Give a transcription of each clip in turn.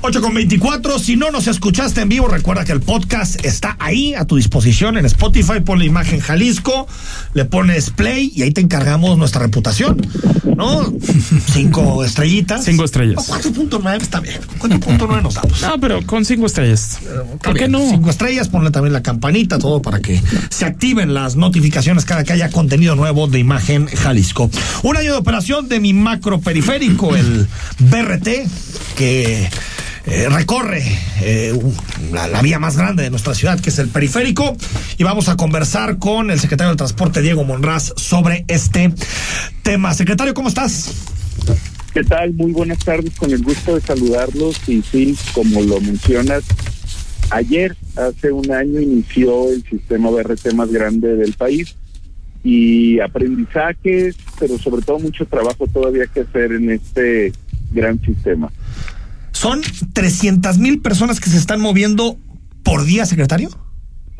8 con 24. Si no nos escuchaste en vivo, recuerda que el podcast está ahí a tu disposición en Spotify. Pon la imagen Jalisco, le pones play y ahí te encargamos nuestra reputación. ¿No? Cinco estrellitas. Cinco estrellas. 4.9 está bien. 4.9 nos damos. No, pero con cinco estrellas. ¿Por qué no? Cinco estrellas, ponle también la campanita, todo para que se activen las notificaciones cada que haya contenido nuevo de imagen Jalisco. Un año de operación de mi macro periférico, el BRT, que eh, recorre eh, la, la, vía más grande de nuestra ciudad, que es el periférico, y vamos a conversar con el secretario de Transporte, Diego Monraz, sobre este tema. Secretario, ¿cómo estás? ¿Qué tal? Muy buenas tardes, con el gusto de saludarlos y sí, como lo mencionas, ayer, hace un año, inició el sistema BRT más grande del país y aprendizajes, pero sobre todo mucho trabajo todavía que hacer en este gran sistema. ¿Son 300 mil personas que se están moviendo por día, secretario?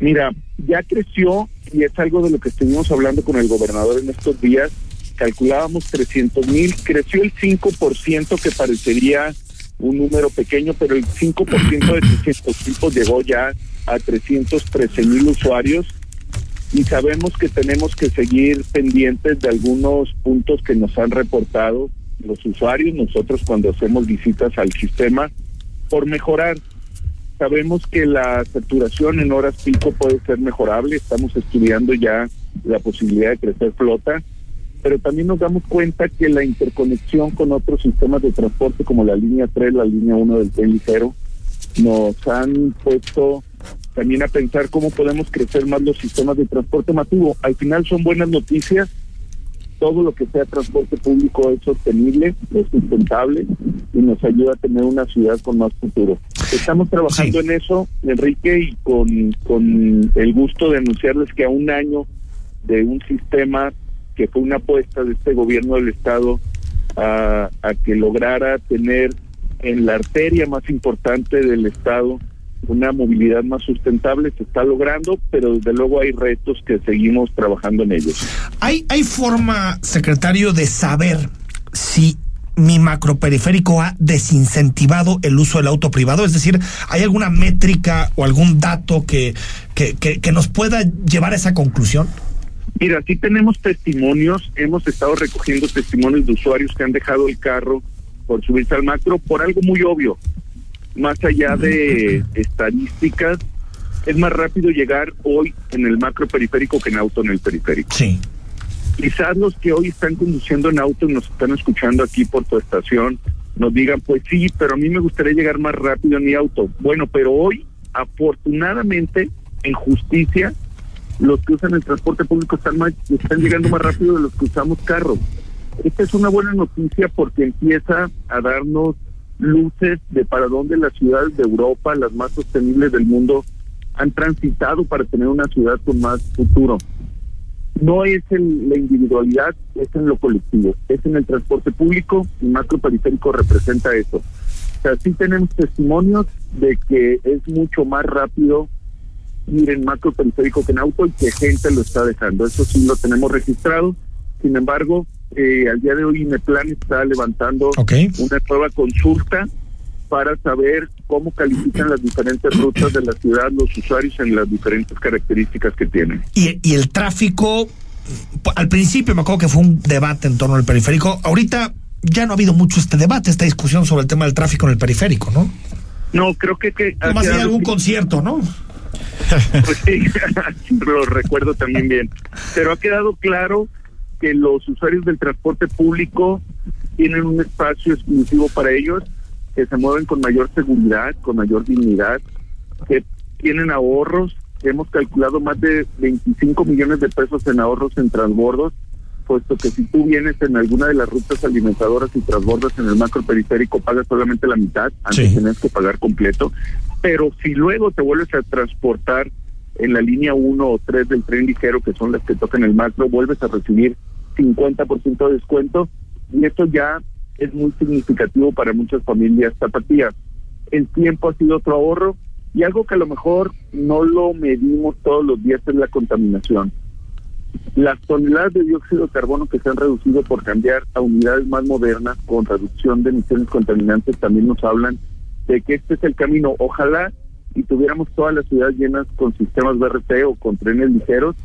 Mira, ya creció y es algo de lo que estuvimos hablando con el gobernador en estos días. Calculábamos 300 mil, creció el 5% que parecería un número pequeño, pero el 5% de 300 mil pues, llegó ya a 313 mil usuarios y sabemos que tenemos que seguir pendientes de algunos puntos que nos han reportado los usuarios, nosotros cuando hacemos visitas al sistema, por mejorar. Sabemos que la saturación en horas pico puede ser mejorable, estamos estudiando ya la posibilidad de crecer flota, pero también nos damos cuenta que la interconexión con otros sistemas de transporte como la línea 3, la línea 1 del tren ligero, nos han puesto también a pensar cómo podemos crecer más los sistemas de transporte masivo. Al final son buenas noticias, todo lo que sea transporte público es sostenible, es sustentable y nos ayuda a tener una ciudad con más futuro. Estamos trabajando en eso, Enrique, y con, con el gusto de anunciarles que a un año de un sistema que fue una apuesta de este gobierno del Estado a, a que lograra tener en la arteria más importante del Estado una movilidad más sustentable se está logrando, pero desde luego hay retos que seguimos trabajando en ellos. ¿Hay, hay forma, secretario, de saber si mi macroperiférico ha desincentivado el uso del auto privado? Es decir, ¿hay alguna métrica o algún dato que, que, que, que nos pueda llevar a esa conclusión? Mira, sí tenemos testimonios, hemos estado recogiendo testimonios de usuarios que han dejado el carro por subirse al macro por algo muy obvio más allá de estadísticas, es más rápido llegar hoy en el macro periférico que en auto en el periférico. Sí. Quizás los que hoy están conduciendo en auto y nos están escuchando aquí por tu estación nos digan, pues sí, pero a mí me gustaría llegar más rápido en mi auto. Bueno, pero hoy, afortunadamente, en justicia, los que usan el transporte público están, más, están llegando más rápido de los que usamos carro. Esta es una buena noticia porque empieza a darnos luces de para dónde las ciudades de Europa, las más sostenibles del mundo, han transitado para tener una ciudad con más futuro. No es en la individualidad, es en lo colectivo, es en el transporte público y macro periférico representa eso. O sea, sí tenemos testimonios de que es mucho más rápido ir en macro periférico que en auto y que gente lo está dejando. Eso sí lo tenemos registrado. Sin embargo, eh, al día de hoy Ineplan está levantando una nueva consulta para saber cómo califican las diferentes rutas de la ciudad los usuarios en las diferentes características que tienen. Y, y el tráfico, al principio me acuerdo que fue un debate en torno al periférico, ahorita ya no ha habido mucho este debate, esta discusión sobre el tema del tráfico en el periférico, ¿no? No, creo que... que Más hay algún concierto, ¿no? Pues sí, lo recuerdo también bien. Pero ha quedado claro que los usuarios del transporte público tienen un espacio exclusivo para ellos, que se mueven con mayor seguridad, con mayor dignidad, que tienen ahorros, hemos calculado más de 25 millones de pesos en ahorros en transbordos, puesto que si tú vienes en alguna de las rutas alimentadoras y transbordas en el macro periférico, pagas solamente la mitad, antes Sí. tienes que pagar completo, pero si luego te vuelves a transportar en la línea 1 o 3 del tren ligero, que son las que tocan el macro, vuelves a recibir 50% de descuento y esto ya es muy significativo para muchas familias tapatías. El tiempo ha sido otro ahorro y algo que a lo mejor no lo medimos todos los días es la contaminación. Las toneladas de dióxido de carbono que se han reducido por cambiar a unidades más modernas con reducción de emisiones contaminantes también nos hablan de que este es el camino. Ojalá y tuviéramos todas las ciudades llenas con sistemas BRT o con trenes ligeros,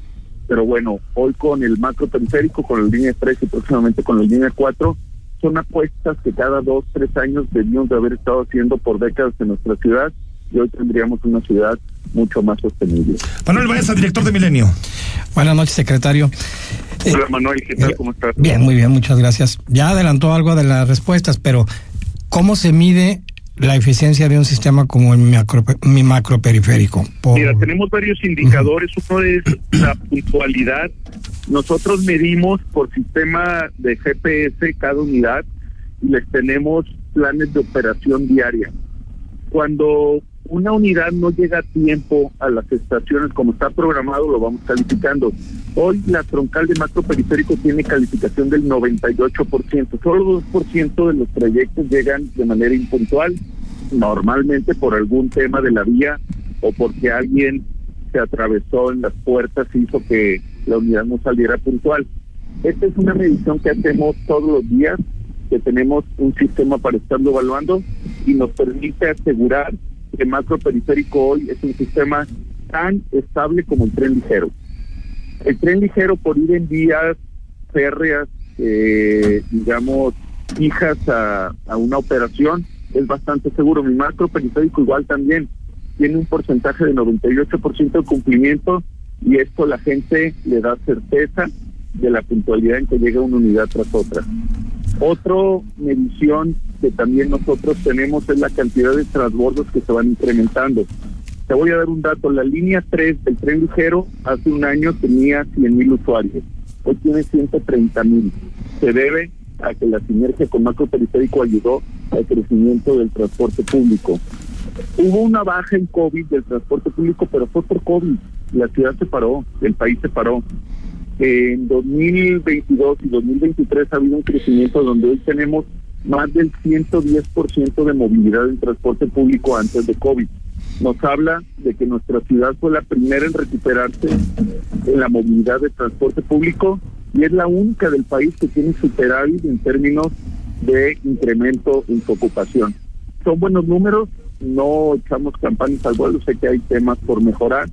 pero bueno, hoy con el macro periférico, con la línea 3 y próximamente con la línea 4, son apuestas que cada dos, tres años debíamos de haber estado haciendo por décadas en nuestra ciudad y hoy tendríamos una ciudad mucho más sostenible. Manuel Baeza, director de Milenio. Buenas noches, secretario. Hola Manuel, ¿qué tal? ¿Cómo estás? Bien, muy bien, muchas gracias. Ya adelantó algo de las respuestas, pero ¿cómo se mide la eficiencia de un sistema como el macro, mi macroperiférico? Mira, tenemos varios indicadores. Uno es la puntualidad. Nosotros medimos por sistema de GPS cada unidad y les tenemos planes de operación diaria. Cuando una unidad no llega a tiempo a las estaciones como está programado, lo vamos calificando. Hoy la troncal de macro periférico tiene calificación del 98%. Solo 2% de los trayectos llegan de manera impuntual, normalmente por algún tema de la vía o porque alguien se atravesó en las puertas y hizo que la unidad no saliera puntual. Esta es una medición que hacemos todos los días, que tenemos un sistema para estarlo evaluando y nos permite asegurar que macro periférico hoy es un sistema tan estable como el tren ligero. El tren ligero por ir en vías férreas, eh, digamos, fijas a, a una operación, es bastante seguro. Mi macro periférico igual también tiene un porcentaje de 98% de cumplimiento y esto la gente le da certeza de la puntualidad en que llega una unidad tras otra. Otro medición que también nosotros tenemos es la cantidad de transbordos que se van incrementando. Te voy a dar un dato, la línea 3 del tren ligero hace un año tenía 100 mil usuarios, hoy tiene 130 mil. Se debe a que la sinergia con macro periférico ayudó al crecimiento del transporte público. Hubo una baja en COVID del transporte público, pero fue por COVID. La ciudad se paró, el país se paró. En 2022 y 2023 ha habido un crecimiento donde hoy tenemos más del 110% de movilidad en transporte público antes de COVID. Nos habla de que nuestra ciudad fue la primera en recuperarse en la movilidad de transporte público y es la única del país que tiene superávit en términos de incremento en su ocupación. Son buenos números, no echamos campañas al vuelo, sé que hay temas por mejorar,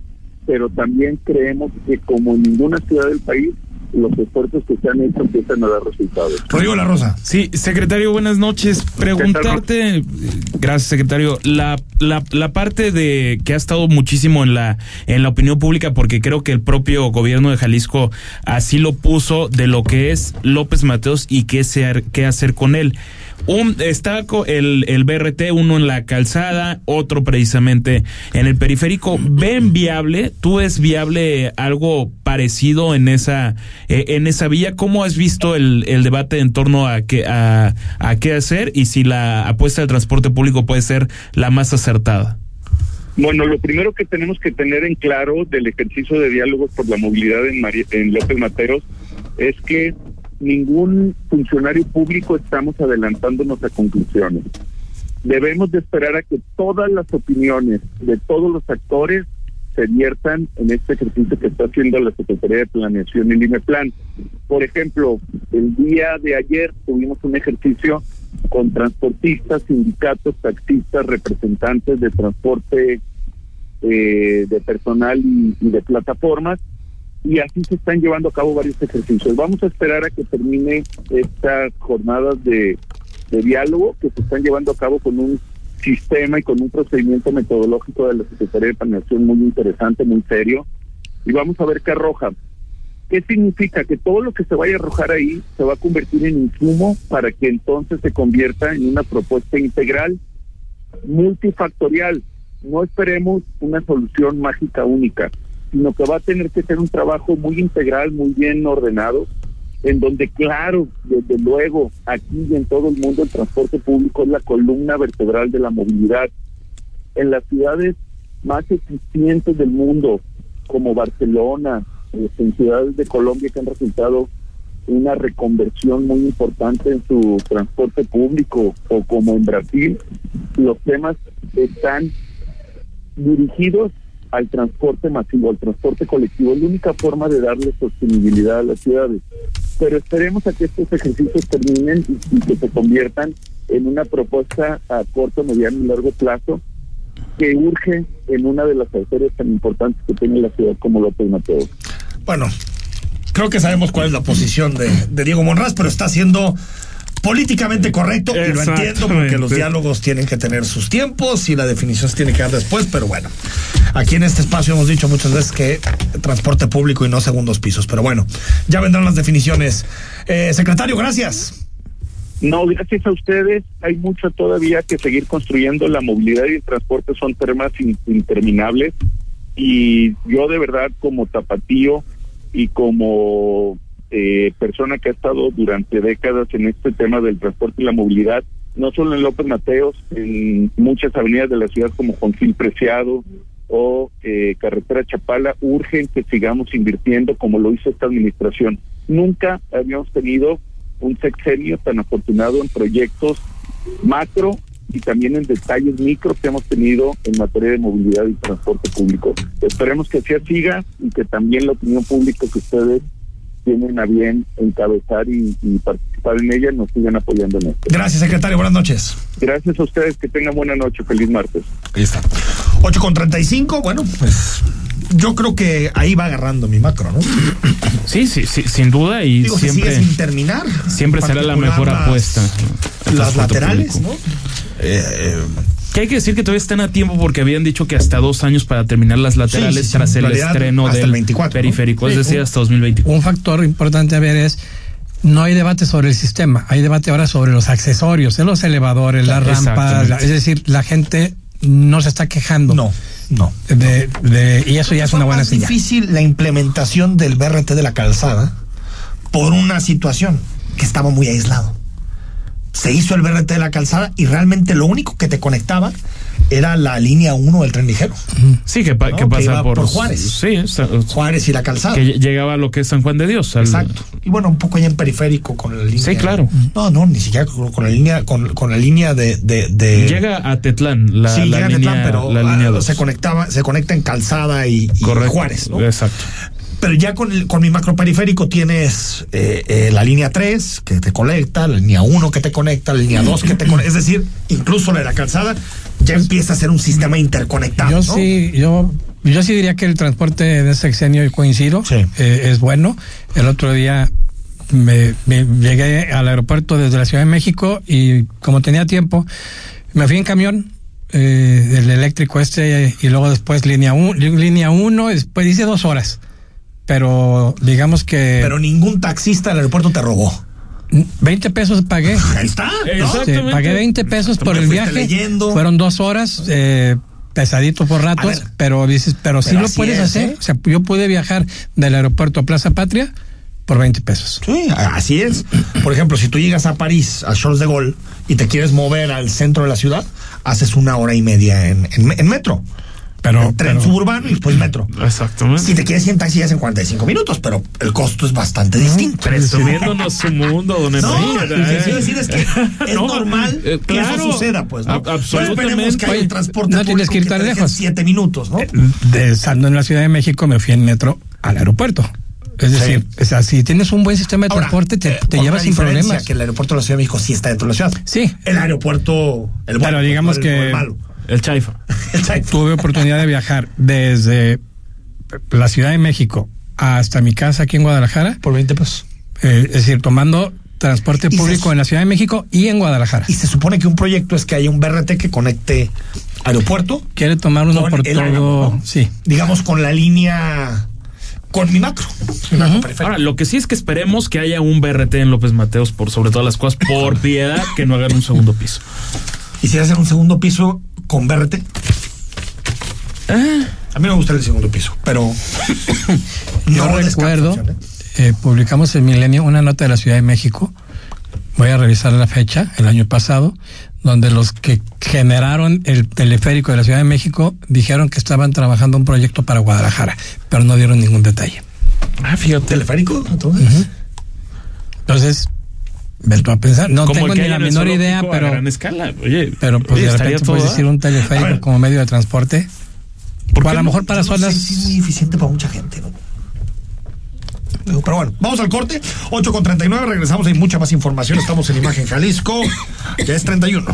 pero también creemos que como en ninguna ciudad del país, los esfuerzos que se han hecho empiezan a dar resultados. Rodrigo La Rosa. Sí, secretario, buenas noches. Preguntarte, gracias secretario, la, la, la parte de que ha estado muchísimo en la, en la opinión pública, porque creo que el propio gobierno de Jalisco así lo puso de lo que es López Mateos y qué, ser, qué hacer con él. Un, está el, el BRT, uno en la calzada, otro precisamente en el periférico. ¿Ven viable? ¿Tú es viable algo parecido en esa, eh, en esa vía? ¿Cómo has visto el, el debate en torno a qué, a, qué hacer y si la apuesta del transporte público puede ser la más acertada? Bueno, lo primero que tenemos que tener en claro del ejercicio de diálogos por la movilidad en, en López Mateos es que ningún funcionario público estamos adelantándonos a conclusiones. Debemos de esperar a que todas las opiniones de todos los actores se viertan en este ejercicio que está haciendo la Secretaría de Planeación y Limeplan. Por ejemplo, el día de ayer tuvimos un ejercicio con transportistas, sindicatos, taxistas, representantes de transporte eh, de personal y, y de plataformas, y así se están llevando a cabo varios ejercicios. Vamos a esperar a que termine estas jornadas de, de diálogo que se están llevando a cabo con un sistema y con un procedimiento metodológico de la Secretaría de Planeación muy interesante, muy serio, y vamos a ver qué arroja. ¿Qué significa? Que todo lo que se vaya a arrojar ahí se va a convertir en insumo para que entonces se convierta en una propuesta integral, multifactorial. No esperemos una solución mágica única, sino que va a tener que ser un trabajo muy integral, muy bien ordenado, en donde, claro, desde luego, aquí y en todo el mundo el transporte público es la columna vertebral de la movilidad. En las ciudades más eficientes del mundo, como Barcelona, en ciudades de Colombia que han resultado una reconversión muy importante en su transporte público, o como en Brasil, los temas están dirigidos al transporte masivo, al transporte colectivo. Es la única forma de darle sostenibilidad a las ciudades. Pero esperemos a que estos ejercicios terminen y, y que se conviertan en una propuesta a corto, mediano y largo plazo que urge en una de las arterias tan importantes que tiene la ciudad como López Mateo. Bueno, creo que sabemos cuál es la posición de, de Diego Monraz, pero está siendo políticamente correcto y lo entiendo porque los diálogos tienen que tener sus tiempos y la definición se tiene que dar después, pero bueno, aquí en este espacio hemos dicho muchas veces que transporte público y no segundos pisos, pero bueno, ya vendrán las definiciones. Eh, secretario, gracias. No, gracias a ustedes. Hay mucho todavía que seguir construyendo. La movilidad y el transporte son temas interminables. Y yo de verdad como tapatío y como eh, persona que ha estado durante décadas en este tema del transporte y la movilidad, no solo en López Mateos, en muchas avenidas de la ciudad como Juan Preciado o eh, Carretera Chapala, urgen que sigamos invirtiendo como lo hizo esta administración. Nunca habíamos tenido un sexenio tan afortunado en proyectos macro y también en detalles micro que hemos tenido en materia de movilidad y transporte público. Esperemos que así siga y que también la opinión pública que ustedes tienen a bien encabezar y, participar en ella, nos sigan apoyando en esto. Gracias, secretario. Buenas noches. Gracias a ustedes. Que tengan buena noche. Feliz martes. Ahí está. 8 con 35. Bueno, pues yo creo que ahí va agarrando mi macro, ¿no? Sí, sí, sí sin duda. Y Digo, siempre. sin terminar. Siempre será la mejor apuesta. Las laterales, ¿no? Eh, que hay que decir que todavía están a tiempo porque habían dicho que hasta dos años para terminar las laterales tras el estreno del periférico, es decir, hasta 2024. Un factor importante a ver es no hay debate sobre el sistema, hay debate ahora sobre los accesorios, los elevadores, las rampas, es decir, la gente no se está quejando. No, no. De, y eso ya es una buena señal. Es difícil la implementación del BRT de la calzada por una situación que estaba muy aislado se hizo el BRT de la calzada y realmente lo único que te conectaba era la línea 1 del tren ligero. Sí, que, pasa por, Juárez. Sí, Juárez y la calzada. Que llegaba a lo que es San Juan de Dios. Exacto. Y bueno, un poco allá en periférico con la línea. Sí, claro. No, no, ni siquiera con, la línea con, la línea de, de, Llega a Tetlán la, sí, llega a Tetlán, pero ah, se conectaba, se conecta en calzada y, Juárez, ¿no? Exacto. Pero ya con, el, con mi macroperiférico tienes eh, eh, la línea 3 que te conecta, la línea 1 que te conecta, la línea 2 que te conecta. Es decir, incluso la de la calzada ya empieza a ser un sistema interconectado. Yo sí, yo, yo sí diría que el transporte de ese sexenio coincido, eh, es bueno. El otro día me, llegué al aeropuerto desde la Ciudad de México y como tenía tiempo, me fui en camión el eléctrico este y luego después línea 1, línea uno, después hice dos horas pero digamos que... Pero ningún taxista del aeropuerto te robó. 20 pesos pagué. Ahí está. pagué 20 pesos por el viaje. Fueron dos horas, eh, pesadito por ratos, pero dices, pero, sí lo puedes hacer. ¿eh? O sea, yo pude viajar del aeropuerto a Plaza Patria por 20 pesos. Sí, así es. Por ejemplo, si tú llegas a París, a Charles de Gaulle, y te quieres mover al centro de la ciudad, haces una hora y media en, en metro. Pero, tren suburbano y después metro. Exactamente. Si te quieres ir en taxi, es en 45 minutos, pero el costo es bastante distinto. Presumiéndonos su mundo, don No, lo que quiero decir es que es normal eh, que eso suceda, pues, ¿no? Absolutamente. esperemos que haya un transporte no tienes que ir tan lejos. Siete minutos, ¿no? Eh, de estando en la Ciudad de México, me fui en metro al aeropuerto. Es decir, si tienes un buen sistema de transporte, te, eh, llevas sin problemas. que el aeropuerto de la Ciudad de México sí está dentro de la ciudad. Sí. El aeropuerto, el bueno, Pero digamos que el Chaifa. Tuve oportunidad de viajar desde la Ciudad de México hasta mi casa aquí en Guadalajara. Por 20 pesos. Eh, es decir, tomando transporte público en la Ciudad de México y en Guadalajara. Y se supone que un proyecto es que haya un BRT que conecte aeropuerto. Quiere tomar uno por todo. Sí. Digamos con la línea con mi macro. Ahora, lo que sí es que esperemos que haya un BRT en López Mateos por sobre todas las cosas, por piedad que no hagan un segundo piso. ¿Y si hacen un segundo piso con verte. Ah. A mí me gusta el segundo piso, pero no recuerdo. ¿eh? Publicamos en Milenio una nota de la Ciudad de México. Voy a revisar la fecha, el año pasado, donde los que generaron el teleférico de la Ciudad de México dijeron que estaban trabajando un proyecto para Guadalajara, pero no dieron ningún detalle. Ah, fíjate. ¿Teleférico? Entonces, Vuelto a pensar. No tengo ni la menor idea, pero. gran escala. Oye, pero pues de repente puedes decir un teleférico como medio de transporte. a lo mejor para zonas. es muy eficiente para mucha gente, ¿no? Pero bueno, vamos al corte. 8 con 39, regresamos. Hay mucha más información. Estamos en Imagen Jalisco. Ya es 31.